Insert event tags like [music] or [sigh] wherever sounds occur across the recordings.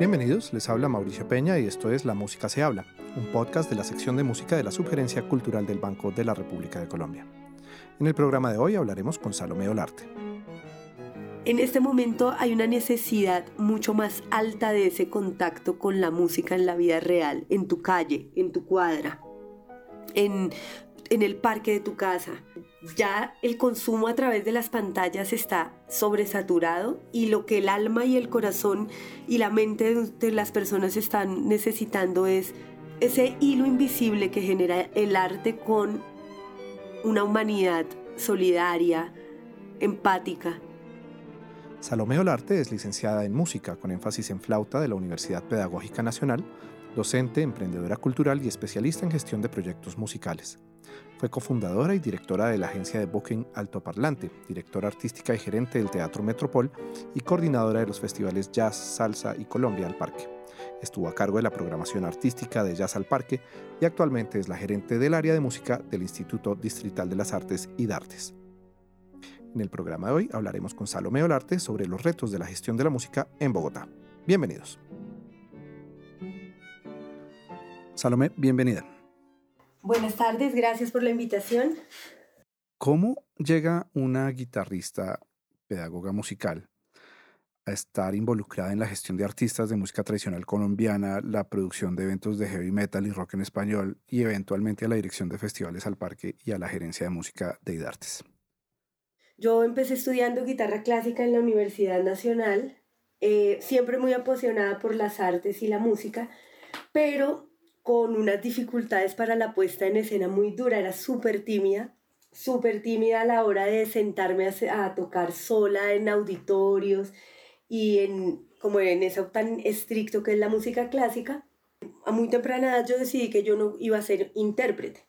Bienvenidos, les habla Mauricio Peña y esto es La Música se habla, un podcast de la sección de música de la Subgerencia Cultural del Banco de la República de Colombia. En el programa de hoy hablaremos con Salomé Olarte. En este momento hay una necesidad mucho más alta de ese contacto con la música en la vida real, en tu calle, en tu cuadra, en, en el parque de tu casa. Ya el consumo a través de las pantallas está sobresaturado y lo que el alma y el corazón y la mente de las personas están necesitando es ese hilo invisible que genera el arte con una humanidad solidaria, empática Salomé Olarte es licenciada en música con énfasis en flauta de la Universidad Pedagógica Nacional, docente, emprendedora cultural y especialista en gestión de proyectos musicales. Fue cofundadora y directora de la agencia de booking Altoparlante, directora artística y gerente del Teatro Metropol y coordinadora de los festivales Jazz, Salsa y Colombia al Parque. Estuvo a cargo de la programación artística de Jazz al Parque y actualmente es la gerente del área de música del Instituto Distrital de las Artes y Dartes. En el programa de hoy hablaremos con Salomé Olarte sobre los retos de la gestión de la música en Bogotá. Bienvenidos. Salomé, bienvenida. Buenas tardes, gracias por la invitación. ¿Cómo llega una guitarrista, pedagoga musical, a estar involucrada en la gestión de artistas de música tradicional colombiana, la producción de eventos de heavy metal y rock en español y eventualmente a la dirección de festivales al parque y a la gerencia de música de IDARTES? Yo empecé estudiando guitarra clásica en la Universidad Nacional, eh, siempre muy apasionada por las artes y la música, pero con unas dificultades para la puesta en escena muy dura, era súper tímida, súper tímida a la hora de sentarme a, a, tocar sola en auditorios y en, como en eso tan estricto que es la música clásica. A muy temprana edad yo decidí que yo no iba a ser intérprete.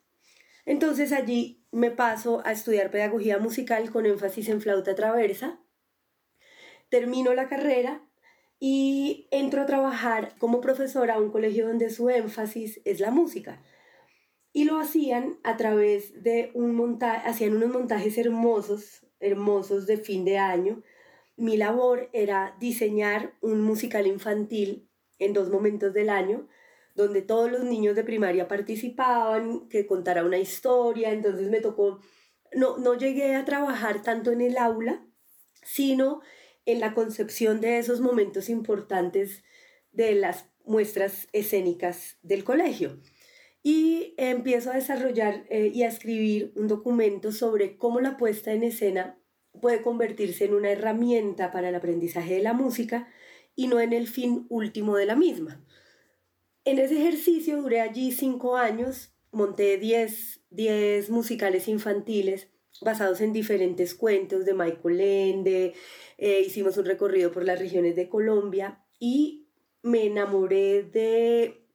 Entonces allí me paso a estudiar pedagogía musical con énfasis en flauta traversa. Termino la carrera y entro a trabajar como profesora a un colegio donde su énfasis es la música. Y lo hacían a través de un montaje, hacían unos montajes hermosos, hermosos de fin de año. Mi labor era diseñar un musical infantil en dos momentos del año donde todos los niños de primaria participaban, que contara una historia, entonces me tocó, no, no llegué a trabajar tanto en el aula, sino en la concepción de esos momentos importantes de las muestras escénicas del colegio. Y empiezo a desarrollar eh, y a escribir un documento sobre cómo la puesta en escena puede convertirse en una herramienta para el aprendizaje de la música y no en el fin último de la misma. En ese ejercicio duré allí cinco años, monté 10 musicales infantiles basados en diferentes cuentos de Michael Ende, eh, hicimos un recorrido por las regiones de Colombia y me enamoré de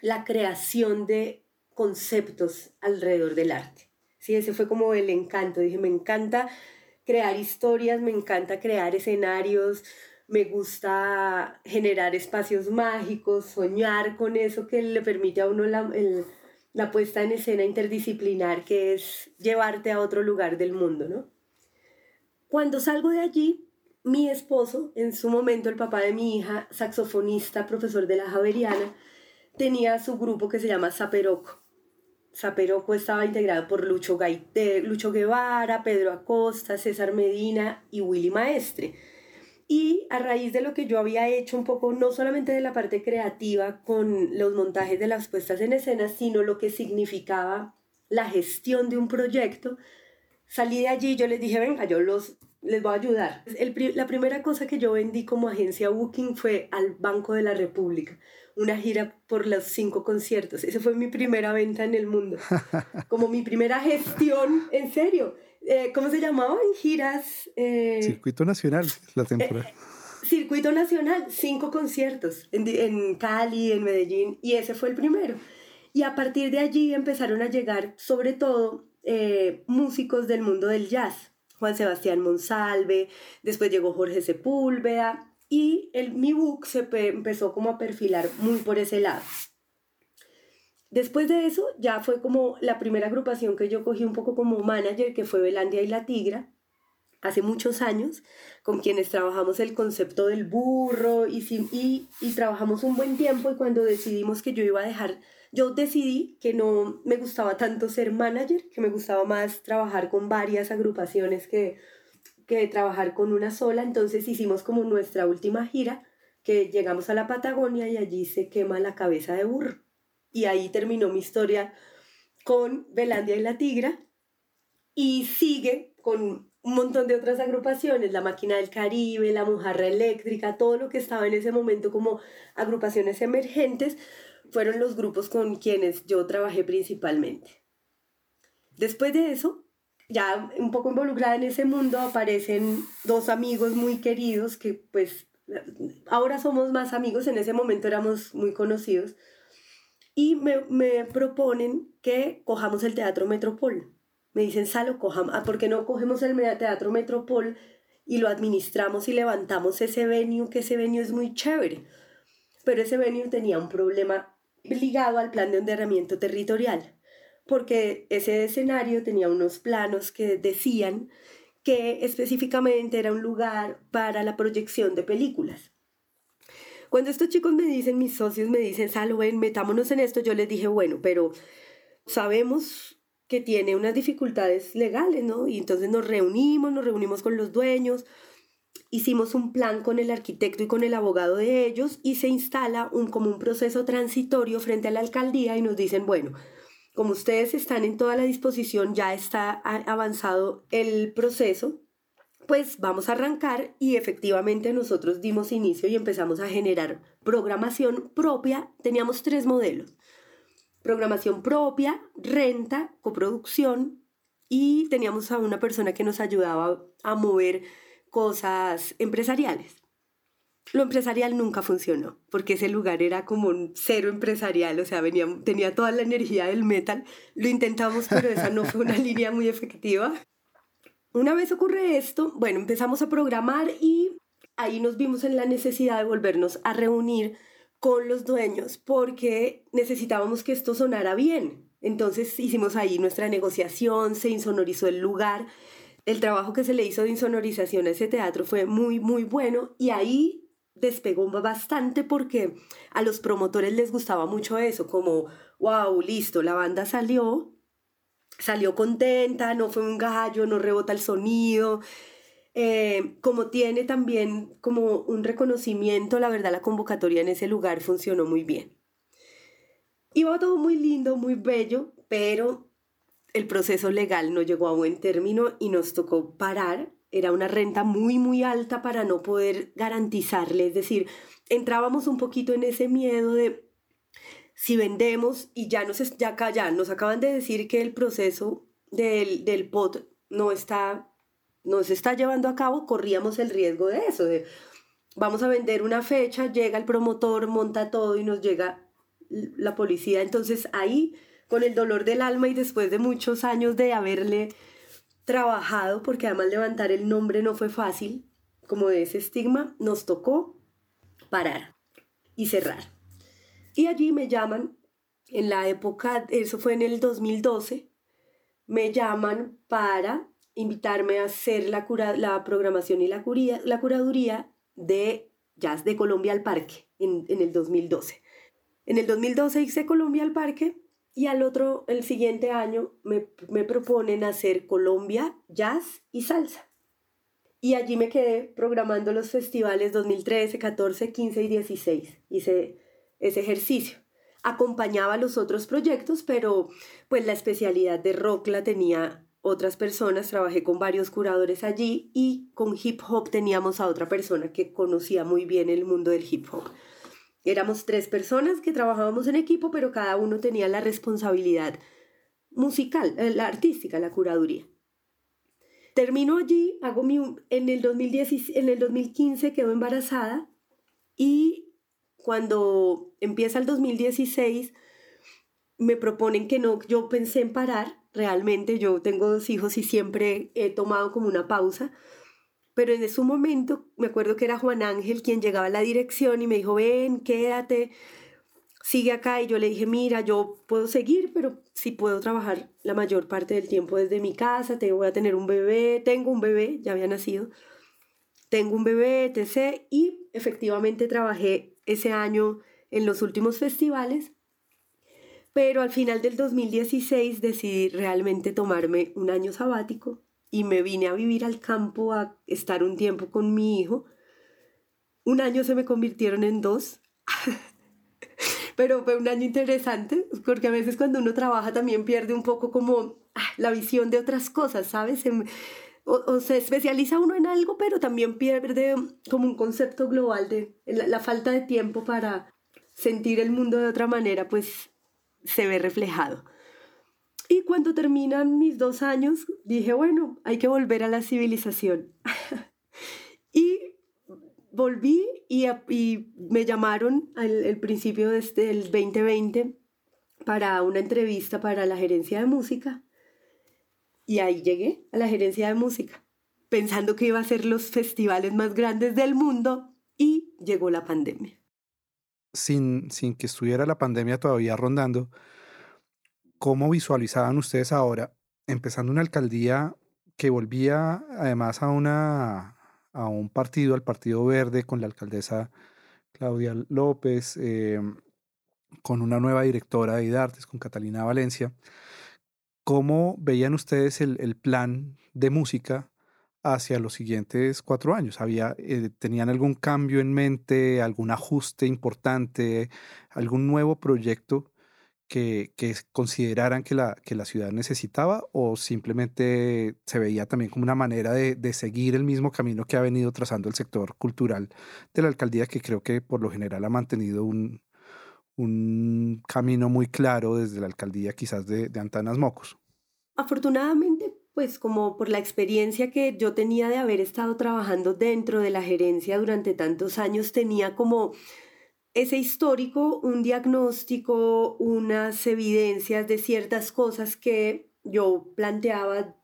la creación de conceptos alrededor del arte. Sí, ese fue como el encanto. Dije, me encanta crear historias, me encanta crear escenarios, me gusta generar espacios mágicos, soñar con eso que le permite a uno la, la puesta en escena interdisciplinar, que es llevarte a otro lugar del mundo, ¿no? Cuando salgo de allí, mi esposo, en su momento el papá de mi hija, saxofonista, profesor de la Javeriana, tenía su grupo que se llama Zaperoco. Zaperoco estaba integrado por Lucho, Gaite, Lucho Guevara, Pedro Acosta, César Medina y Willy Maestre y a raíz de lo que yo había hecho un poco, no solamente de la parte creativa con los montajes de las puestas en escena, sino lo que significaba la gestión de un proyecto, salí de allí y yo les dije, venga, yo los, les voy a ayudar. la primera cosa que yo vendí como agencia Booking fue al Banco de la República, una gira por los cinco conciertos. Esa fue mi primera venta en el mundo, [laughs] como mi primera gestión, en serio. Eh, ¿cómo se llamaban? Giras. Eh, Circuito Nacional, la temporada. Eh, Circuito Nacional, cinco conciertos en, en, Cali, en Medellín, y ese fue el primero. Y a partir de allí empezaron a llegar, sobre todo, músicos del mundo del jazz. Juan Sebastián Monsalve, después llegó Jorge Sepúlveda, y el, mi book se empezó como a perfilar muy por ese lado. Después de eso ya fue como la primera agrupación que yo cogí un poco como manager, que fue Belandia y La Tigra. hace muchos años, con quienes trabajamos el concepto del burro y, y, y trabajamos un buen tiempo y cuando decidimos que yo iba a dejar, yo decidí que no me gustaba tanto ser manager, que me gustaba más trabajar con varias agrupaciones que, que trabajar con una sola, entonces hicimos como nuestra última gira, que llegamos a la Patagonia y allí se quema la cabeza de burro. Y ahí terminó mi historia con Belandia y la Tigra y sigue con un montón de otras agrupaciones, la Máquina del Caribe, la Mojarra Eléctrica, todo lo que estaba en ese momento como agrupaciones emergentes, fueron los grupos con quienes yo trabajé principalmente. Después de eso, ya un poco involucrada en ese mundo, aparecen dos amigos muy queridos que pues ahora somos más amigos, en ese momento éramos muy conocidos, y me, proponen que cojamos el Teatro Metropol me dicen, Salo, cojamos, ah, ¿por qué no cogemos el Teatro Metropol y lo administramos y levantamos ese venue, que ese venue es muy chévere? Pero ese venue tenía un problema ligado al plan de enderramiento territorial, porque ese escenario tenía unos planos que decían que específicamente era un lugar para la proyección de películas. Cuando estos chicos me dicen, mis socios me dicen, Salo, ven, metámonos en esto, yo les dije, bueno, pero sabemos que tiene unas dificultades legales, ¿no? Y entonces nos reunimos, nos reunimos con los dueños, hicimos un plan con el arquitecto y con el abogado de ellos y se instala un, como un proceso transitorio frente a la alcaldía y nos dicen, bueno, como ustedes están en toda la disposición, ya está avanzado el proceso, pues vamos a arrancar y efectivamente nosotros dimos inicio y empezamos a generar programación propia. Teníamos tres modelos programación propia, renta, coproducción y teníamos a una persona que nos ayudaba a mover cosas empresariales. Lo empresarial nunca funcionó, porque ese lugar era como un cero empresarial, o sea, venía, tenía toda la energía del metal. Lo intentamos, pero esa no fue una [laughs] línea muy efectiva. Una vez ocurre esto, bueno, empezamos a programar y ahí nos vimos en la necesidad de volvernos a reunir con los dueños porque necesitábamos que esto sonara bien. Entonces hicimos ahí nuestra negociación, se insonorizó el lugar. El trabajo que se le hizo de insonorización a ese teatro fue muy, muy bueno y ahí despegó bastante porque a los promotores les gustaba mucho eso, como, wow, listo, la banda salió, salió contenta, no fue un gallo, no rebota el sonido, eh, como tiene también como un reconocimiento, la verdad la convocatoria en ese lugar funcionó muy bien. Iba todo muy lindo, muy bello, pero el proceso legal no llegó a buen término y nos tocó parar. Era una renta muy, muy alta para no poder garantizarle. Es decir, entrábamos un poquito en ese miedo de si vendemos y ya nos, ya, nos acaban de decir que el proceso del, del POT no está no se está llevando a cabo, corríamos el riesgo de eso, de vamos a vender una fecha, llega el promotor, monta todo y nos llega la policía. Entonces ahí, con el dolor del alma y después de muchos años de haberle trabajado, porque además levantar el nombre no fue fácil, como de ese estigma, nos tocó parar y cerrar. Y allí me llaman, en la época, eso fue en el 2012, me llaman para invitarme a hacer la, cura, la programación y la, curía, la curaduría de Jazz de Colombia al Parque en, en el 2012. En el 2012 hice Colombia al Parque y al otro, el siguiente año, me, me proponen hacer Colombia, Jazz y Salsa. Y allí me quedé programando los festivales 2013, 14, 15 y 16. Hice ese ejercicio. Acompañaba los otros proyectos, pero pues la especialidad de rock la tenía otras personas, trabajé con varios curadores allí y con hip hop teníamos a otra persona que conocía muy bien el mundo del hip hop. Éramos tres personas que trabajábamos en equipo, pero cada uno tenía la responsabilidad musical, eh, la artística, la curaduría. Termino allí, hago mi, en, el 2010, en el 2015 quedo embarazada y cuando empieza el 2016 me proponen que no, yo pensé en parar realmente. Yo tengo dos hijos y siempre he tomado como una pausa. Pero en ese momento me acuerdo que era Juan Ángel quien llegaba a la dirección y me dijo, ven, quédate. sigue acá y yo le dije, mira, yo puedo seguir, pero sí puedo trabajar la mayor parte del tiempo desde mi casa, te voy a tener un bebé, tengo un bebé, ya había nacido, tengo un bebé, etc. Y efectivamente trabajé ese año en los últimos festivales, pero al final del 2016 decidí realmente tomarme un año sabático y me vine a vivir al campo a estar un tiempo con mi hijo. Un año se me convirtieron en dos. [laughs] pero fue un año interesante, porque a veces cuando uno trabaja también pierde un poco como ah, la visión de otras cosas, ¿sabes? O, se especializa uno en algo, pero también pierde como un concepto global de la, falta de tiempo para sentir el mundo de otra manera, pues se ve reflejado. Y cuando terminan mis dos años, dije, bueno, hay que volver a la civilización. [laughs] y volví y, me llamaron al, principio desde el 2020 para una entrevista para la gerencia de música. Y ahí llegué a la gerencia de música, pensando que iba a ser los festivales más grandes del mundo y llegó la pandemia. Sin, sin que estuviera la pandemia todavía rondando, ¿cómo visualizaban ustedes ahora, empezando una alcaldía que volvía además a una a un partido, al Partido Verde, con la alcaldesa Claudia López, em, con una nueva directora de IDARTES, con Catalina Valencia. ¿Cómo veían ustedes el, plan de música hacia los siguientes cuatro años? ¿Había, eh, ¿Tenían algún cambio en mente, algún ajuste importante, algún nuevo proyecto que, consideraran que la, que la ciudad necesitaba o simplemente se veía también como una manera de, seguir el mismo camino que ha venido trazando el sector cultural de la alcaldía, que creo que por lo general ha mantenido un, un camino muy claro desde la alcaldía quizás de, de Antanas Mocos. Afortunadamente, pues como por la experiencia que yo tenía de haber estado trabajando dentro de la gerencia durante tantos años, tenía como ese histórico, un diagnóstico, unas evidencias de ciertas cosas que yo planteaba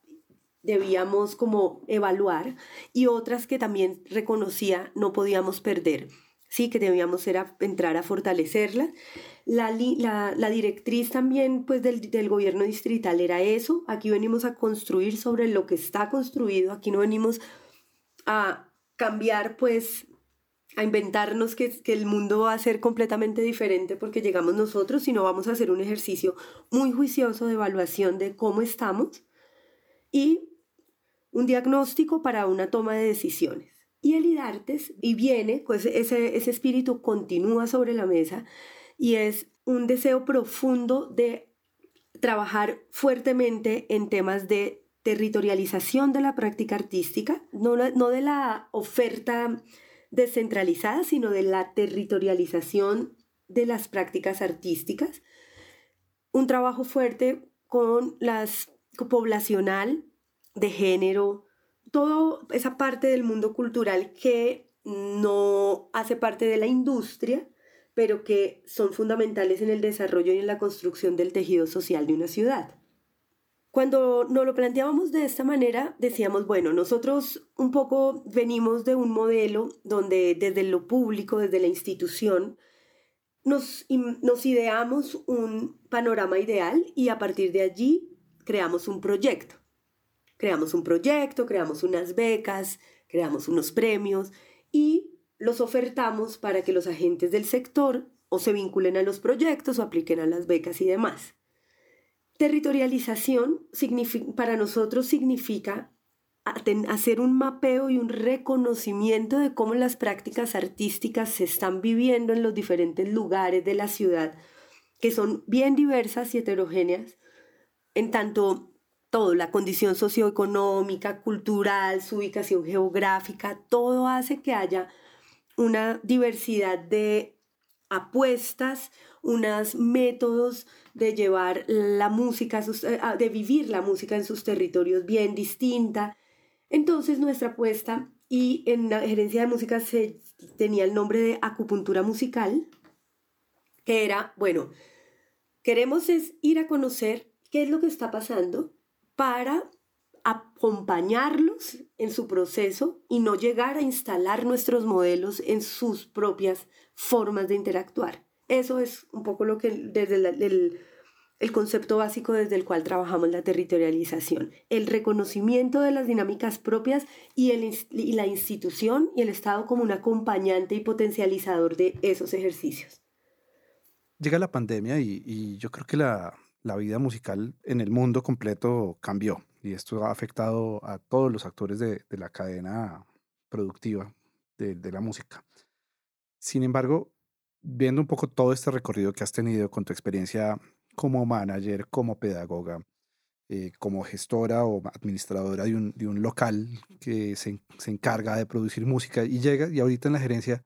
debíamos como evaluar y otras que también reconocía no podíamos perder, sí que debíamos entrar a fortalecerlas. La, la, directriz también pues del, del gobierno distrital era eso, aquí venimos a construir sobre lo que está construido, aquí no venimos a cambiar pues a inventarnos que, que, el mundo va a ser completamente diferente porque llegamos nosotros, sino vamos a hacer un ejercicio muy juicioso de evaluación de cómo estamos y un diagnóstico para una toma de decisiones. Y el IDARTES, y viene, pues ese, ese espíritu continúa sobre la mesa y es un deseo profundo de trabajar fuertemente en temas de territorialización de la práctica artística, no, no de la oferta descentralizada, sino de la territorialización de las prácticas artísticas. Un trabajo fuerte con las poblacional, de género, toda esa parte del mundo cultural que no hace parte de la industria, pero que son fundamentales en el desarrollo y en la construcción del tejido social de una ciudad. Cuando nos lo planteábamos de esta manera, decíamos, bueno, nosotros un poco venimos de un modelo donde desde lo público, desde la institución, nos, nos ideamos un panorama ideal y a partir de allí creamos un proyecto. Creamos un proyecto, creamos unas becas, creamos unos premios y los ofertamos para que los agentes del sector o se vinculen a los proyectos o apliquen a las becas y demás. Territorialización para nosotros significa hacer un mapeo y un reconocimiento de cómo las prácticas artísticas se están viviendo en los diferentes lugares de la ciudad, que son bien diversas y heterogéneas, en tanto todo, la condición socioeconómica, cultural, su ubicación geográfica, todo hace que haya una diversidad de apuestas, unos métodos de llevar la música, eh, de vivir la música en sus territorios bien distinta. Entonces nuestra apuesta, y en la gerencia de música se tenía el nombre de acupuntura musical, que era, bueno, queremos es ir a conocer qué es lo que está pasando para acompañarlos en su proceso y no llegar a instalar nuestros modelos en sus propias formas de interactuar. Eso es un poco lo que desde el, el concepto básico desde el cual trabajamos la territorialización, el reconocimiento de las dinámicas propias y, el, y la institución y el Estado como un acompañante y potencializador de esos ejercicios. Llega la pandemia y, yo creo que la, vida musical en el mundo completo cambió y esto ha afectado a todos los actores de, la cadena productiva de, la música. Sin embargo, viendo un poco todo este recorrido que has tenido con tu experiencia como manager, como pedagoga, eh, como gestora o administradora de un, local que se, se, encarga de producir música y llega y ahorita en la gerencia,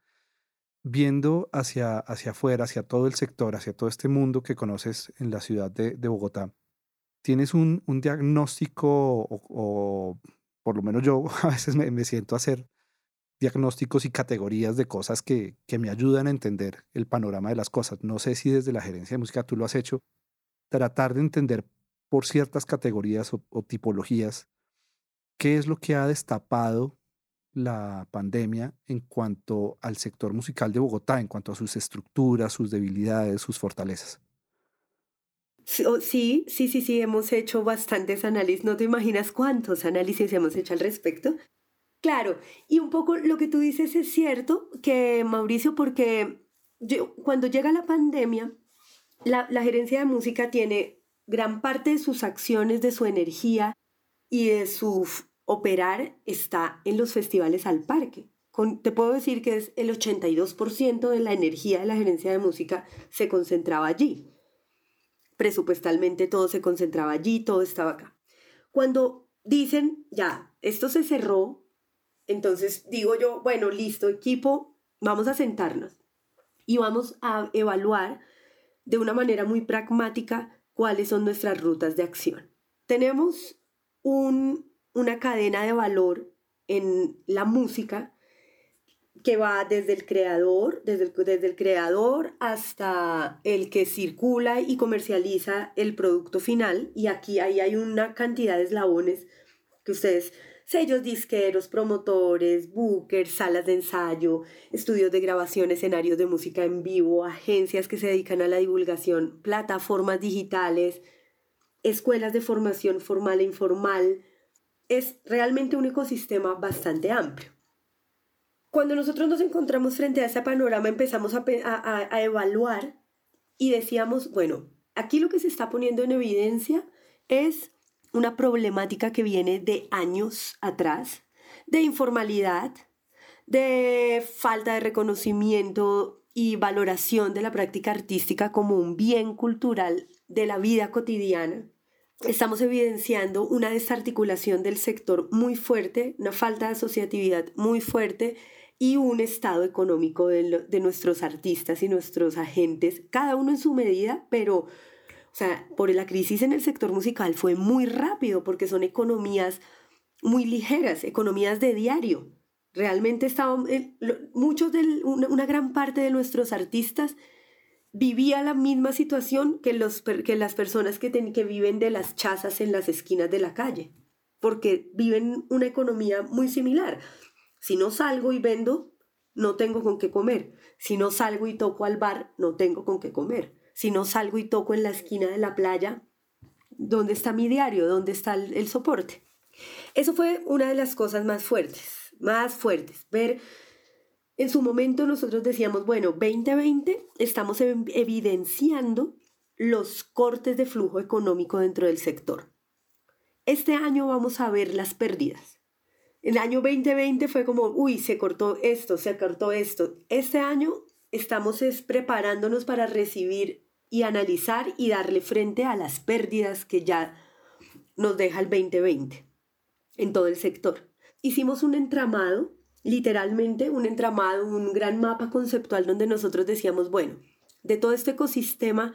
viendo hacia, hacia afuera, hacia todo el sector, hacia todo este mundo que conoces en la ciudad de Bogotá, ¿tienes un, un diagnóstico o, por lo menos yo [laughs] a veces me, me, siento a hacer diagnósticos y categorías de cosas que, que me ayudan a entender el panorama de las cosas? No sé si desde la gerencia de música tú lo has hecho, tratar de entender por ciertas categorías o, tipologías qué es lo que ha destapado la pandemia en cuanto al sector musical de Bogotá, en cuanto a sus estructuras, sus debilidades, sus fortalezas. Sí, sí, sí, sí, hemos hecho bastantes análisis. No te imaginas cuántos análisis hemos hecho al respecto. Claro, y un poco lo que tú dices es cierto, que Mauricio, porque cuando llega la pandemia, la, gerencia de música tiene gran parte de sus acciones, de su energía y de su operar está en los festivales al parque. te puedo decir que es el 82% de la energía de la gerencia de música se concentraba allí. Presupuestalmente todo se concentraba allí, todo estaba acá. Cuando dicen, ya, esto se cerró, entonces digo yo, bueno, listo, equipo, vamos a sentarnos y vamos a evaluar de una manera muy pragmática cuáles son nuestras rutas de acción. Tenemos una cadena de valor en la música que va desde el creador, desde el, desde el creador hasta el que circula y comercializa el producto final. Y aquí ahí hay una cantidad de eslabones que ustedes sellos disqueros, promotores, bookers, salas de ensayo, estudios de grabación, escenarios de música en vivo, agencias que se dedican a la divulgación, plataformas digitales, escuelas de formación formal e informal. Es realmente un ecosistema bastante amplio. Cuando nosotros nos encontramos frente a ese panorama empezamos a, a evaluar y decíamos, bueno, aquí lo que se está poniendo en evidencia es una problemática que viene de años atrás, de informalidad, de falta de reconocimiento y valoración de la práctica artística como un bien cultural de la vida cotidiana. Estamos evidenciando una desarticulación del sector muy fuerte, una falta de asociatividad muy fuerte y un estado económico de, de nuestros artistas y nuestros agentes, cada uno en su medida, pero o sea, por la crisis en el sector musical fue muy rápido porque son economías muy ligeras, economías de diario. Realmente estaban, muchos de, una, gran parte de nuestros artistas vivía la misma situación que, los, que las personas que, que viven de las chazas en las esquinas de la calle, porque viven una economía muy similar. Si no salgo y vendo, no tengo con qué comer. Si no salgo y toco al bar, no tengo con qué comer si no salgo y toco en la esquina de la playa, ¿dónde está mi diario? ¿Dónde está el, soporte? Eso fue una de las cosas más fuertes, más fuertes. Ver, en su momento nosotros decíamos, bueno, 2020 estamos evidenciando los cortes de flujo económico dentro del sector. Este año vamos a ver las pérdidas. El año 2020 fue como, uy, se cortó esto, se cortó esto. Este año estamos preparándonos para recibir y analizar y darle frente a las pérdidas que ya nos deja el 2020 en todo el sector. Hicimos un entramado, literalmente un entramado, un gran mapa conceptual donde nosotros decíamos, bueno, de todo este ecosistema,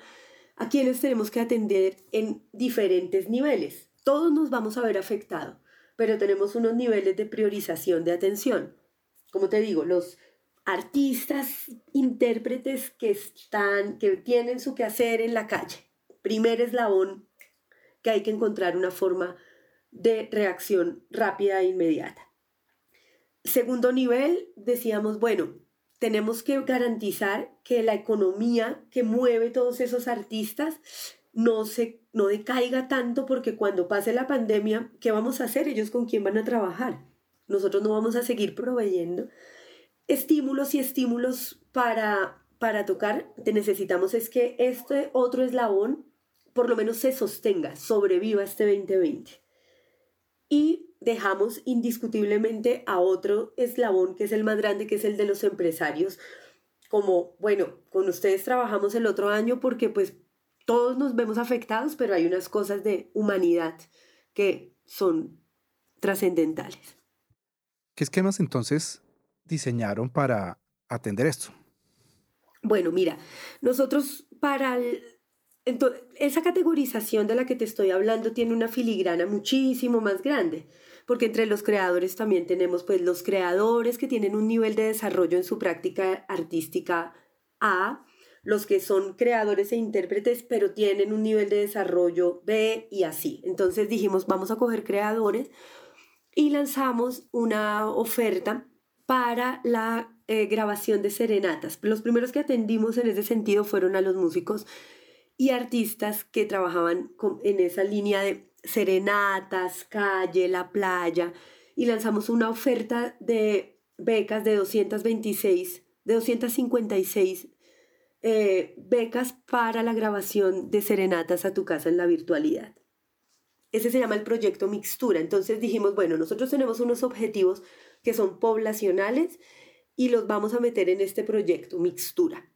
¿a quienes tenemos que atender en diferentes niveles? Todos nos vamos a ver afectados, pero tenemos unos niveles de priorización de atención. Como te digo, los artistas, intérpretes que están, que tienen su quehacer en la calle. Primer eslabón que hay que encontrar una forma de reacción rápida e inmediata. Segundo nivel, decíamos, bueno, tenemos que garantizar que la economía que mueve todos esos artistas no se no decaiga tanto porque cuando pase la pandemia, ¿qué vamos a hacer? Ellos con quién van a trabajar. Nosotros no vamos a seguir proveyendo estímulos y estímulos para para tocar. Te necesitamos es que este otro eslabón por lo menos se sostenga, sobreviva este 2020. Y dejamos indiscutiblemente a otro eslabón que es el más grande, que es el de los empresarios, como, bueno, con ustedes trabajamos el otro año porque pues todos nos vemos afectados, pero hay unas cosas de humanidad que son trascendentales. ¿Qué esquemas entonces diseñaron para atender esto? Bueno, mira, nosotros para esa categorización de la que te estoy hablando tiene una filigrana muchísimo más grande, porque entre los creadores también tenemos pues los creadores que tienen un nivel de desarrollo en su práctica artística A, los que son creadores e intérpretes, pero tienen un nivel de desarrollo B y así. Entonces dijimos, vamos a coger creadores y lanzamos una oferta para la eh, grabación de serenatas. Los primeros que atendimos en ese sentido fueron a los músicos y artistas que trabajaban en esa línea de serenatas, calle, la playa, y lanzamos una oferta de becas de 226, de 256 eh, becas para la grabación de serenatas a tu casa en la virtualidad. Ese se llama el proyecto Mixtura. Entonces dijimos, bueno, nosotros tenemos unos objetivos que son poblacionales y los vamos a meter en este proyecto Mixtura.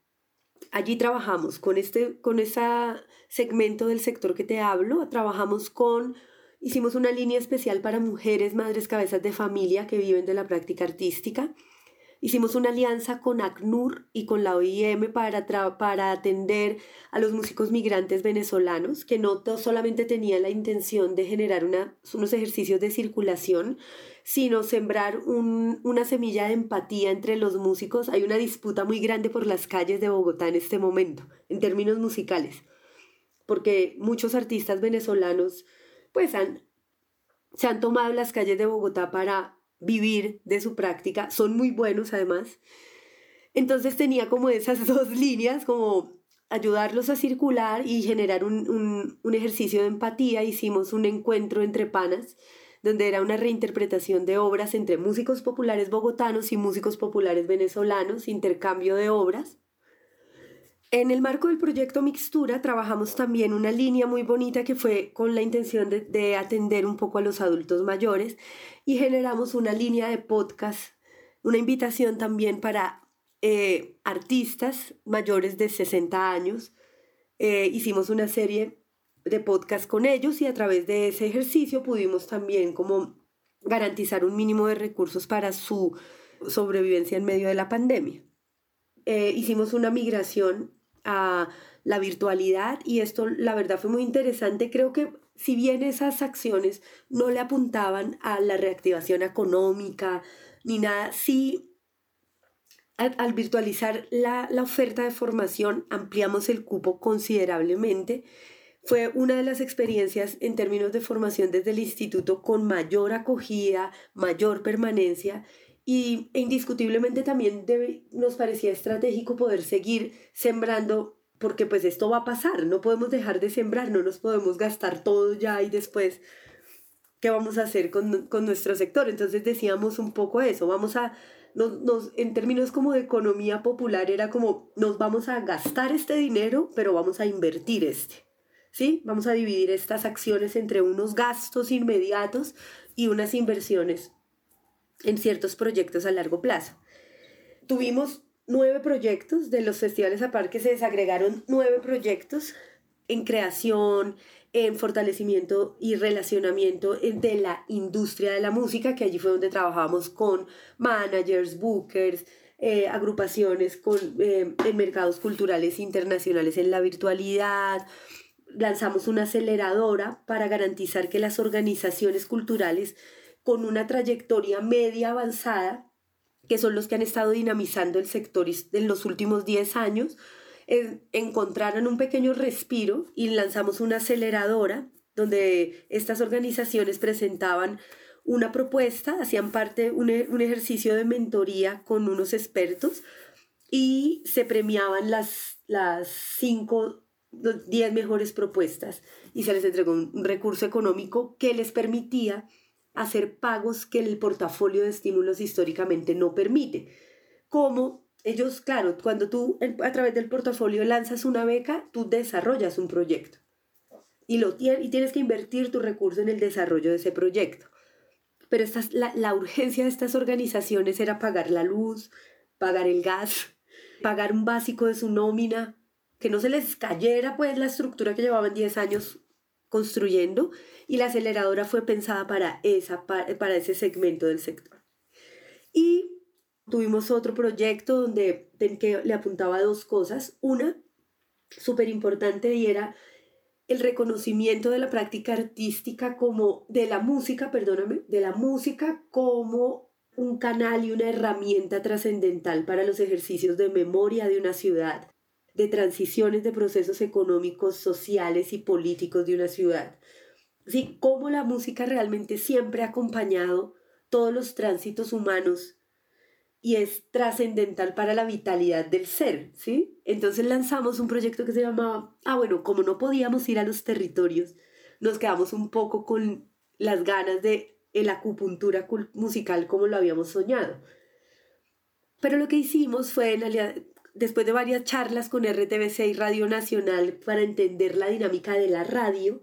Allí trabajamos con este con ese segmento del sector que te hablo, trabajamos con hicimos una línea especial para mujeres madres cabezas de familia que viven de la práctica artística Hicimos una alianza con ACNUR y con la OIM para, para atender a los músicos migrantes venezolanos, que no solamente tenían la intención de generar unos ejercicios de circulación, sino sembrar una semilla de empatía entre los músicos. Hay una disputa muy grande por las calles de Bogotá en este momento, en términos musicales, porque muchos artistas venezolanos pues han, se han tomado las calles de Bogotá para vivir de su práctica, son muy buenos además. Entonces tenía como esas [laughs] dos líneas, como ayudarlos a circular y generar un, ejercicio de empatía. Hicimos un encuentro entre panas, donde era una reinterpretación de obras entre músicos populares bogotanos y músicos populares venezolanos, intercambio de obras. En el marco del proyecto Mixtura trabajamos también una línea muy bonita que fue con la intención de, atender un poco a los adultos mayores y generamos una línea de podcast, una invitación también para eh, artistas mayores de 60 años. Eh, hicimos una serie de podcast con ellos y a través de ese ejercicio pudimos también como garantizar un mínimo de recursos para su sobrevivencia en medio de la pandemia. Eh, hicimos una migración a la virtualidad y esto la verdad fue muy interesante. Creo que si bien esas acciones no le apuntaban a la reactivación económica ni nada, sí al, virtualizar la, la oferta de formación ampliamos el cupo considerablemente. Fue una de las experiencias en términos de formación desde el instituto con mayor acogida, mayor permanencia y indiscutiblemente también nos parecía estratégico poder seguir sembrando porque pues esto va a pasar, no podemos dejar de sembrar, no nos podemos gastar todo ya y después, ¿qué vamos a hacer con, con nuestro sector? Entonces decíamos un poco eso, vamos a, nos, nos, en términos como de economía popular era como, nos vamos a gastar este dinero, pero vamos a invertir este, ¿sí? Vamos a dividir estas acciones entre unos gastos inmediatos y unas inversiones en ciertos proyectos a largo plazo. Tuvimos nueve proyectos, de los festivales a par que se desagregaron nueve proyectos en creación, en fortalecimiento y relacionamiento de la industria de la música, que allí fue donde trabajamos con managers, bookers, eh, agrupaciones con, eh, en mercados culturales internacionales en la virtualidad. Lanzamos una aceleradora para garantizar que las organizaciones culturales con una trayectoria media avanzada, que son los que han estado dinamizando el sector en los últimos 10 años, encontraron un pequeño respiro y lanzamos una aceleradora donde estas organizaciones presentaban una propuesta, hacían parte un, un ejercicio de mentoría con unos expertos y se premiaban las, las cinco, diez mejores propuestas y se les entregó un recurso económico que les permitía hacer pagos que el portafolio de estímulos históricamente no permite. Como ellos, claro, cuando tú a través del portafolio lanzas una beca, tú desarrollas un proyecto y, lo, y tienes que invertir tu recurso en el desarrollo de ese proyecto. Pero la, la urgencia de estas organizaciones era pagar la luz, pagar el gas, [laughs] pagar un básico de su nómina, que no se les cayera pues la estructura que llevaban 10 años construyendo y la aceleradora fue pensada para, esa, para ese segmento del sector. Y tuvimos otro proyecto donde que le apuntaba dos cosas. Una, súper importante, y era el reconocimiento de la práctica artística como, de la música, perdóname, de la música como un canal y una herramienta trascendental para los ejercicios de memoria de una ciudad, de transiciones de procesos económicos, sociales y políticos de una ciudad. Sí, cómo la música realmente siempre ha acompañado todos los tránsitos humanos y es trascendental para la vitalidad del ser, ¿sí? Entonces lanzamos un proyecto que se llamaba, ah, bueno, como no podíamos ir a los territorios, nos quedamos un poco con las ganas de la acupuntura musical como lo habíamos soñado. Pero lo que hicimos fue, en después de varias charlas con RTBC y Radio Nacional para entender la dinámica de la radio,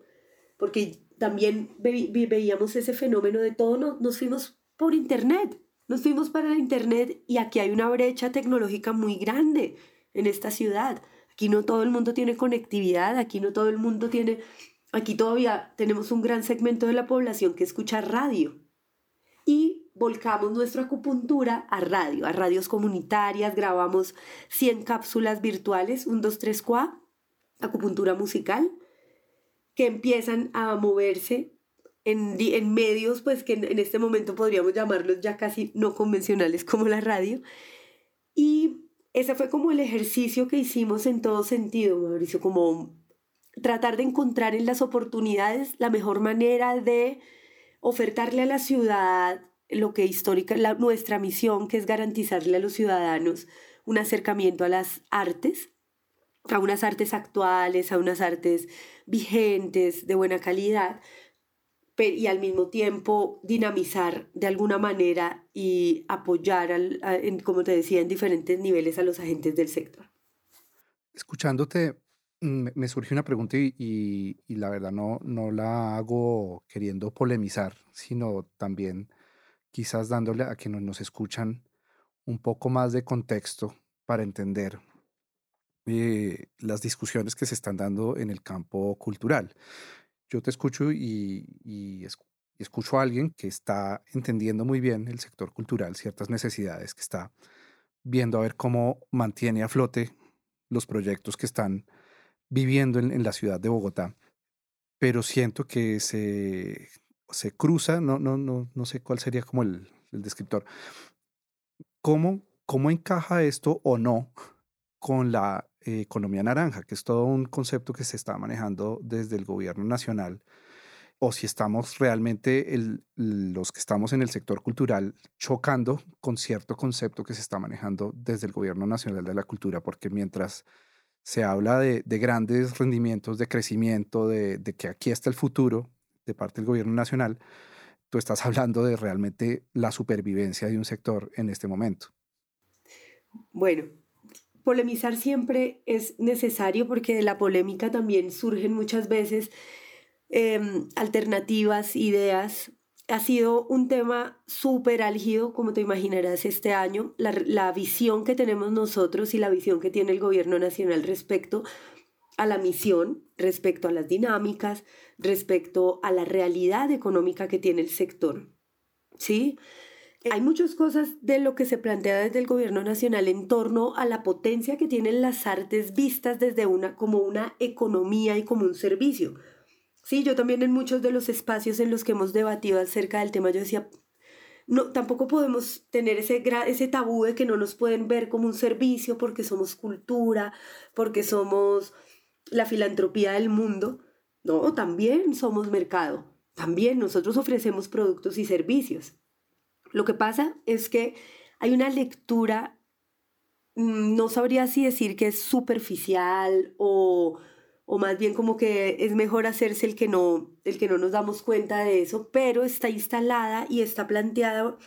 porque también veíamos ese fenómeno de todo, nos fuimos por internet, nos fuimos para la Internet y aquí hay una brecha tecnológica muy grande en esta ciudad. Aquí no todo el mundo tiene conectividad, aquí no todo el mundo tiene, aquí todavía tenemos un gran segmento de la población que escucha radio. Y volcamos nuestra acupuntura a radio, a radios comunitarias, grabamos 100 cápsulas virtuales, un 2, 3, 4, acupuntura musical, que empiezan a moverse en, medios pues que en, este momento podríamos llamarlos ya casi no convencionales como la radio. Y ese fue como el ejercicio que hicimos en todo sentido, Mauricio, como tratar de encontrar en las oportunidades la mejor manera de ofertarle a la ciudad lo que histórica, nuestra misión, que es garantizarle a los ciudadanos un acercamiento a las artes, a unas artes actuales, a unas artes vigentes, de buena calidad, y al mismo tiempo dinamizar de alguna manera y apoyar, al, como te decía, en diferentes niveles a los agentes del sector. Escuchándote, mm, me surge una pregunta y, y, la verdad no, no la hago queriendo polemizar, sino también quizás dándole a quienes nos escuchan un poco más de contexto para entender eh, las discusiones que se están dando en el campo cultural yo te escucho y, escucho a alguien que está entendiendo muy bien el sector cultural, ciertas necesidades, que está viendo a ver cómo mantiene a flote los proyectos que están viviendo en, la ciudad de Bogotá. Pero siento que se, se cruza, no, no, no, no sé cuál sería como el, el descriptor. ¿Cómo, ¿Cómo encaja esto o no con la economía naranja, que es todo un concepto que se está manejando desde el gobierno nacional, o si estamos realmente los que estamos en el sector cultural chocando con cierto concepto que se está manejando desde el gobierno nacional de la cultura, porque mientras se habla de, grandes rendimientos, de crecimiento, de, de que aquí está el futuro de parte del gobierno nacional, tú estás hablando de realmente la supervivencia de un sector en este momento. Bueno, polemizar siempre es necesario porque de la polémica también surgen muchas veces em, alternativas, ideas. Ha sido un tema súper álgido, como te imaginarás, este año. La visión que tenemos nosotros y la visión que tiene el gobierno nacional respecto a la misión, respecto a las dinámicas, respecto a la realidad económica que tiene el sector. ¿Sí? Hay muchas cosas de lo que se plantea desde el gobierno nacional en torno a la potencia que tienen las artes vistas desde una como una economía y como un servicio. Sí, yo también en muchos de los espacios en los que hemos debatido acerca del tema yo decía no tampoco podemos tener ese ese tabú de que no nos pueden ver como un servicio porque somos cultura, porque somos la filantropía del mundo. No, también somos mercado. También nosotros ofrecemos productos y servicios. Lo que pasa es que hay una lectura mm, no sabría si decir que es superficial o, o más bien como que es mejor hacerse el que no el que no nos damos cuenta de eso, pero está instalada y está planteado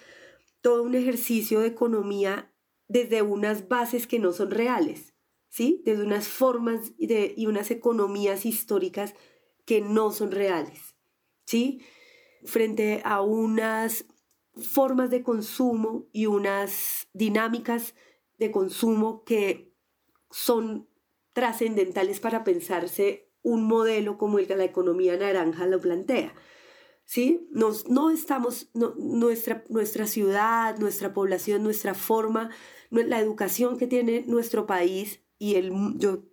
todo un ejercicio de economía desde unas bases que no son reales, ¿sí? Desde unas formas de, y unas economías históricas que no son reales, ¿sí? Frente a unas formas de consumo y unas dinámicas de consumo que son trascendentales para pensarse un modelo como el que la economía naranja lo plantea. ¿Sí? Nos, no estamos, nuestra, nuestra ciudad, nuestra población, nuestra forma, la educación que tiene nuestro país y el, yo,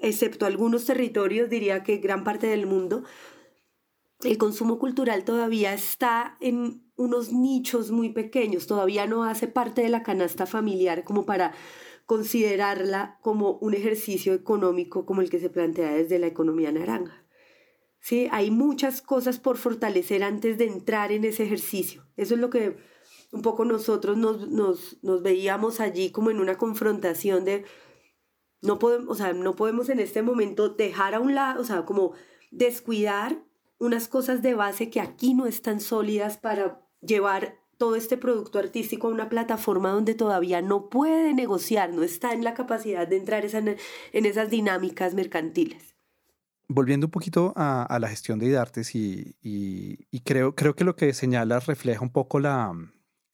excepto algunos territorios, diría que gran parte del mundo, el consumo cultural todavía está en unos nichos muy pequeños, todavía no hace parte de la canasta familiar como para considerarla como un ejercicio económico como el que se plantea desde la economía naranja. ¿Sí? Hay muchas cosas por fortalecer antes de entrar en ese ejercicio. Eso es lo que un poco nosotros nos, nos, nos veíamos allí como en una confrontación de no podemos, o sea, no podemos en este momento dejar a un lado, o sea, como descuidar unas cosas de base que aquí no están sólidas para llevar todo este producto artístico a una plataforma donde todavía no puede negociar, no está en la capacidad de entrar en esas dinámicas mercantiles. Volviendo un poquito a, la gestión de IDARTES y, y, creo, creo que lo que señalas refleja un poco la,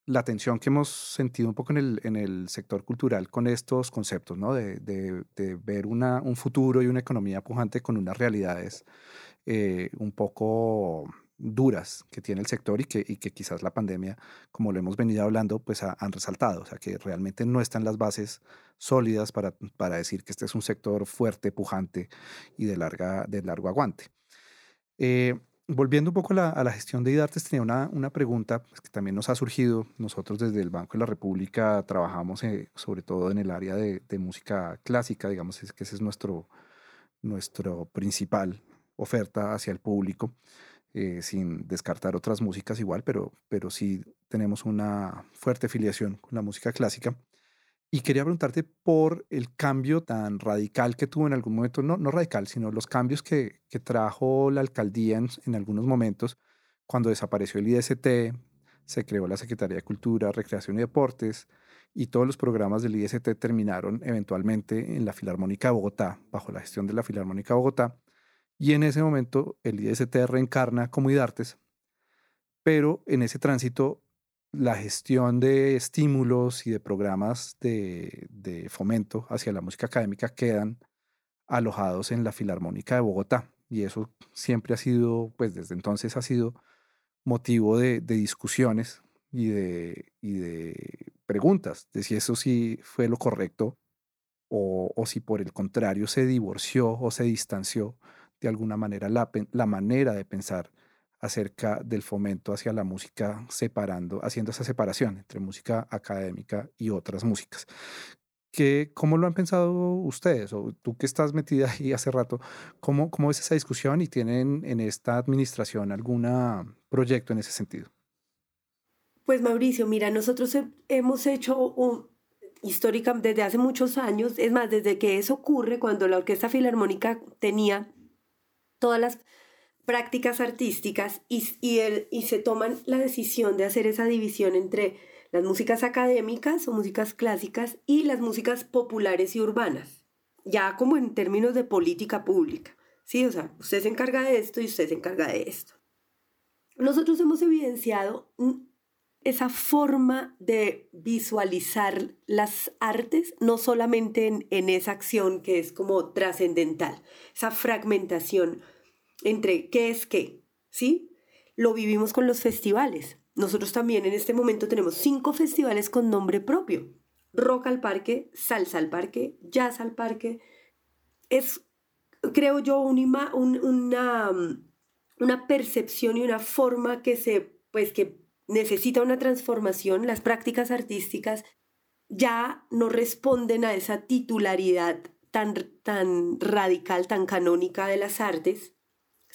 la tensión que hemos sentido un poco en el, en el sector cultural con estos conceptos, ¿no? De, de, de ver una, un futuro y una economía pujante con unas realidades eh, un poco duras que tiene el sector y que, y que quizás la pandemia, como lo hemos venido hablando, pues han resaltado. O sea, que realmente no están las bases sólidas para, para decir que este es un sector fuerte, pujante y de, larga, de largo aguante. Eh, volviendo un poco a la, a la, gestión de IDARTES, tenía una, una pregunta pues, que también nos ha surgido. Nosotros desde el Banco de la República trabajamos eh, sobre todo en el área de, de, música clásica, digamos es que ese es nuestro, nuestro principal oferta hacia el público, eh, sin descartar otras músicas igual, pero, pero sí tenemos una fuerte filiación con la música clásica. Y quería preguntarte por el cambio tan radical que tuvo en algún momento, no, no radical, sino los cambios que, que trajo la alcaldía en, algunos momentos, cuando desapareció el IST, se creó la Secretaría de Cultura, Recreación y Deportes, y todos los programas del IST terminaron eventualmente en la Filarmónica de Bogotá, bajo la gestión de la Filarmónica de Bogotá, y en ese momento el IST reencarna como IDARTES, pero en ese tránsito la gestión de estímulos y de programas de, fomento hacia la música académica quedan alojados en la Filarmónica de Bogotá. Y eso siempre ha sido, pues desde entonces ha sido motivo de, discusiones y de, preguntas de si eso sí fue lo correcto o, si por el contrario se divorció o se distanció de alguna manera la manera de pensar acerca del fomento hacia la música, separando, haciendo esa separación entre música académica y otras músicas. ¿Qué, ¿Cómo lo han pensado ustedes? O tú que estás metida ahí hace rato, ¿cómo, ¿cómo es esa discusión y tienen en esta administración algún proyecto en ese sentido? Pues Mauricio, mira, nosotros hemos hecho un, histórica desde hace muchos años, es más, desde que eso ocurre, cuando la Orquesta Filarmónica tenía todas las prácticas artísticas y, y, el, y se toman la decisión de hacer esa división entre las músicas académicas o músicas clásicas y las músicas populares y urbanas, ya como en términos de política pública. Sí, o sea, usted se encarga de esto y usted se encarga de esto. Nosotros hemos evidenciado esa forma de visualizar las artes, no solamente en, en esa acción que es como trascendental, esa fragmentación entre qué es qué, ¿sí? Lo vivimos con los festivales. Nosotros también en este momento tenemos cinco festivales con nombre propio. Rock al parque, salsa al parque, jazz al parque. Es, creo yo, una, una, percepción y una forma que se, pues que necesita una transformación. Las prácticas artísticas ya no responden a esa titularidad tan, tan radical, tan canónica de las artes,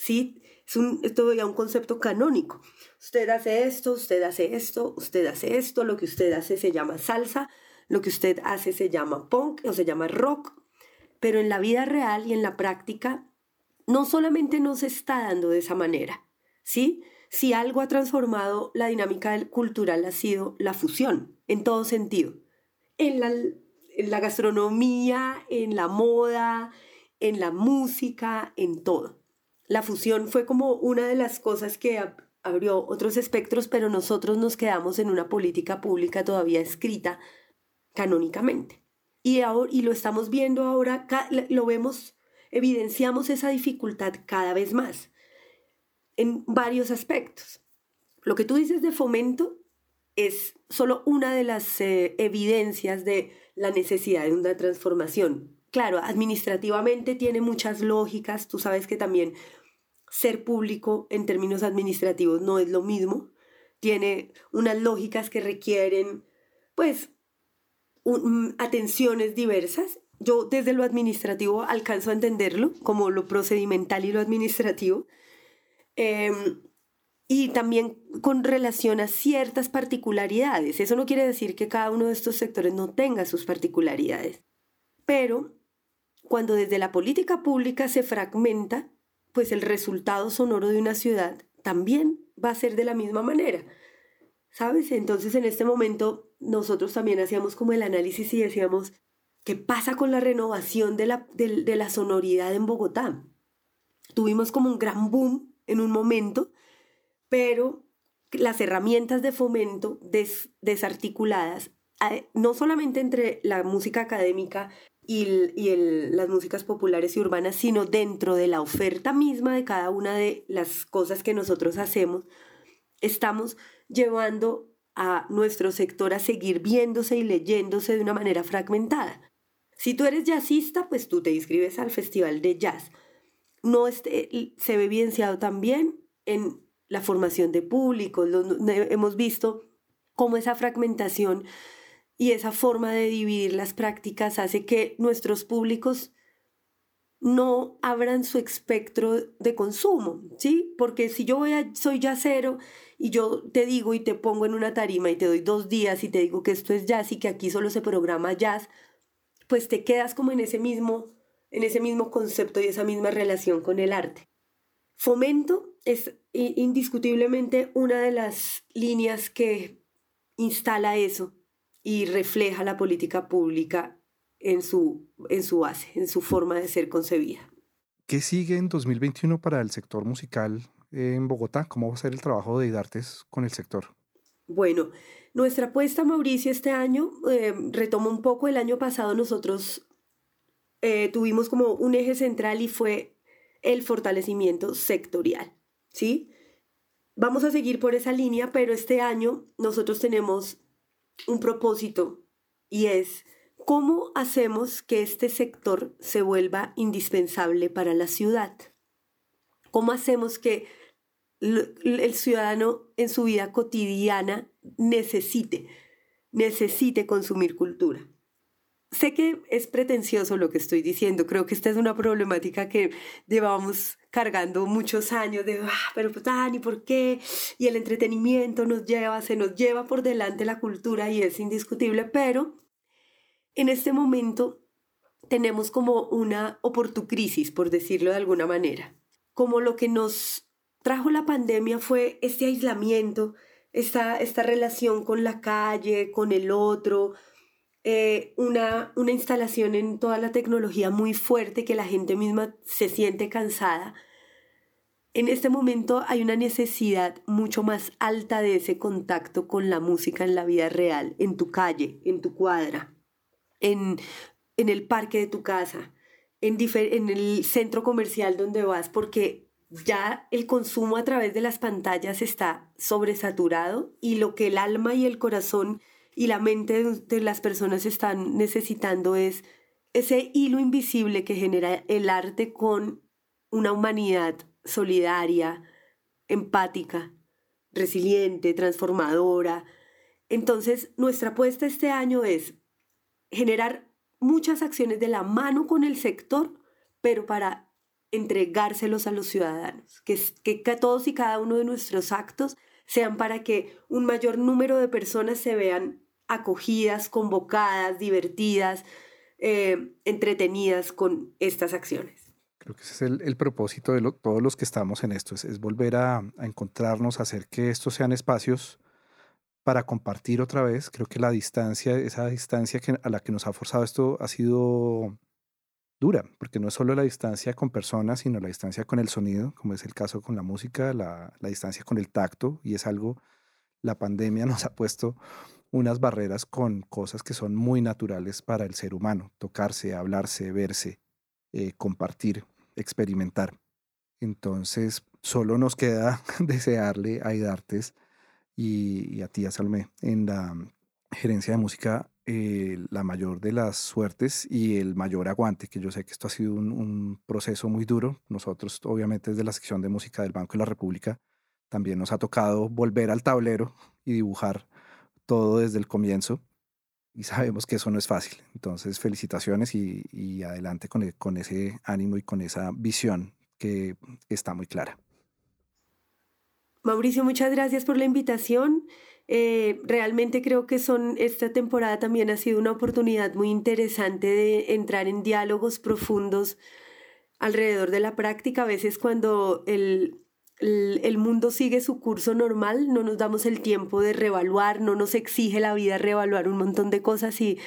¿sí? Es, un, es todavía un concepto canónico. Usted hace esto, usted hace esto, usted hace esto, lo que usted hace se llama salsa, lo que usted hace se llama punk o se llama rock, pero en la vida real y en la práctica no solamente no se está dando de esa manera, ¿sí? Si algo ha transformado la dinámica cultural ha sido la fusión, en todo sentido. En la, en la gastronomía, en la moda, en la música, en todo. La fusión fue como una de las cosas que abrió otros espectros, pero nosotros nos quedamos en una política pública todavía escrita canónicamente. Y, ahora, y lo estamos viendo ahora, lo vemos, evidenciamos esa dificultad cada vez más en varios aspectos. Lo que tú dices de fomento es solo una de las eh, evidencias de la necesidad de una transformación. Claro, administrativamente tiene muchas lógicas, tú sabes que también ser público en términos administrativos no es lo mismo, tiene unas lógicas que requieren, pues, atenciones diversas. Yo desde lo administrativo alcanzo a entenderlo, como lo procedimental y lo administrativo. Em, y también con relación a ciertas particularidades. Eso no quiere decir que cada uno de estos sectores no tenga sus particularidades. Pero cuando desde la política pública se fragmenta, pues el resultado sonoro de una ciudad también va a ser de la misma manera. ¿Sabes? Entonces en este momento nosotros también hacíamos como el análisis y decíamos, ¿qué pasa con la renovación de la, de, la sonoridad en Bogotá? Tuvimos como un gran boom en un momento, pero las herramientas de fomento desarticuladas, eh, no solamente entre la música académica y, las músicas populares y urbanas, sino dentro de la oferta misma de cada una de las cosas que nosotros hacemos, estamos llevando a nuestro sector a seguir viéndose y leyéndose de una manera fragmentada. Si tú eres jazzista, pues tú te inscribes al Festival de Jazz. No este, se ve evidenciado también en la formación de públicos. hemos visto cómo esa fragmentación y esa forma de dividir las prácticas hace que nuestros públicos no abran su espectro de consumo, ¿sí? Porque si yo voy a, soy jazzero y yo te digo y te pongo en una tarima y te doy dos días y te digo que esto es jazz y que aquí solo se programa jazz, pues te quedas como en ese mismo, en ese mismo concepto y esa misma relación con el arte. Fomento es indiscutiblemente una de las líneas que instala eso y refleja la política pública en su, en su base, en su forma de ser concebida. ¿Qué sigue en 2021 para el sector musical en Bogotá? ¿Cómo va a ser el trabajo de IDARTES con el sector? Bueno, nuestra apuesta, Mauricio, este año eh, retoma un poco. El año pasado nosotros eh, tuvimos como un eje central y fue el fortalecimiento sectorial, ¿sí? Vamos a seguir por esa línea, pero este año nosotros tenemos un propósito y es cómo hacemos que este sector se vuelva indispensable para la ciudad. ¿Cómo hacemos que el ciudadano en su vida cotidiana necesite, necesite consumir cultura? Sé que es pretencioso lo que estoy diciendo, creo que esta es una problemática que llevamos cargando muchos años de, ah, pero pues, ah, ¿y por qué? Y el entretenimiento nos lleva, se nos lleva por delante la cultura y es indiscutible, pero en este momento tenemos como una oportucrisis, por decirlo de alguna manera, como lo que nos trajo la pandemia fue este aislamiento, esta, esta relación con la calle, con el otro, eh, una, una instalación en toda la tecnología muy fuerte que la gente misma se siente cansada. En este momento hay una necesidad mucho más alta de ese contacto con la música en la vida real, en tu calle, en tu cuadra, en, en el parque de tu casa, en, en el centro comercial donde vas, porque ya el consumo a través de las pantallas está sobresaturado y lo que el alma y el corazón y la mente de las personas están necesitando es ese hilo invisible que genera el arte con una humanidad solidaria, empática, resiliente, transformadora. Entonces, nuestra apuesta este año es generar muchas acciones de la mano con el sector, pero para entregárselos a los ciudadanos, que, que, todos y cada uno de nuestros actos sean para que un mayor número de personas se vean acogidas, convocadas, divertidas, eh, entretenidas con estas acciones. Creo que ese es el, propósito de todos los que estamos en esto, es, volver a, a, encontrarnos, hacer que estos sean espacios para compartir otra vez. Creo que la distancia, esa distancia que, a la que nos ha forzado esto ha sido dura, porque no es solo la distancia con personas, sino la distancia con el sonido, como es el caso con la música, la, la distancia con el tacto, y es algo, la pandemia [laughs] nos ha puesto unas barreras con cosas que son muy naturales para el ser humano, tocarse, hablarse, verse, eh, compartir, experimentar. Entonces, solo nos queda [laughs] desearle a Idartes y, a ti, Salomé, en la gerencia de música eh, la mayor de las suertes y el mayor aguante, que yo sé que esto ha sido un, proceso muy duro. Nosotros, obviamente, desde la sección de música del Banco de la República, también nos ha tocado volver al tablero y dibujar todo desde el comienzo. Y sabemos que eso no es fácil. Entonces, felicitaciones y, adelante con, e, con ese ánimo y con esa visión que está muy clara. Mauricio, muchas gracias por la invitación. Eh, realmente creo que son, esta temporada también ha sido una oportunidad muy interesante de entrar en diálogos profundos alrededor de la práctica. A veces cuando el, el, mundo sigue su curso normal, no nos damos el tiempo de reevaluar, no nos exige la vida reevaluar un montón de cosas y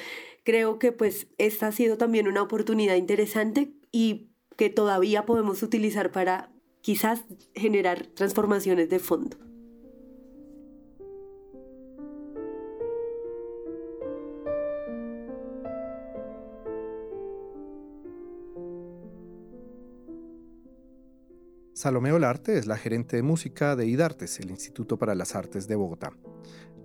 creo que pues esta ha sido también una oportunidad interesante y que todavía podemos utilizar para quizás generar transformaciones de fondo. Salomé Olarte es la gerente de música de IDARTES, el Instituto para las Artes de Bogotá.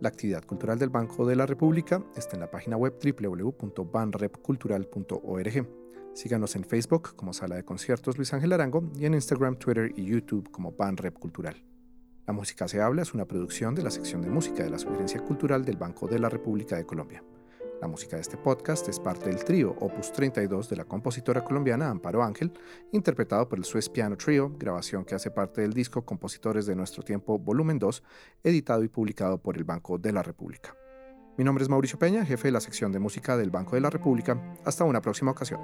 La actividad cultural del Banco de la República está en la página web www.banrepcultural.org. Síganos en Facebook como Sala de Conciertos Luis Ángel Arango y en Instagram, Twitter y YouTube como Banrep Cultural. La música se habla es una producción de la sección de música de la Sugerencia Cultural del Banco de la República de Colombia. La música de este podcast es parte del trío Opus 32 de la compositora colombiana Amparo Ángel, interpretado por el Swiss Piano Trio, grabación que hace parte del disco Compositores de Nuestro Tiempo Volumen 2, editado y publicado por el Banco de la República. Mi nombre es Mauricio Peña, jefe de la sección de música del Banco de la República. Hasta una próxima ocasión.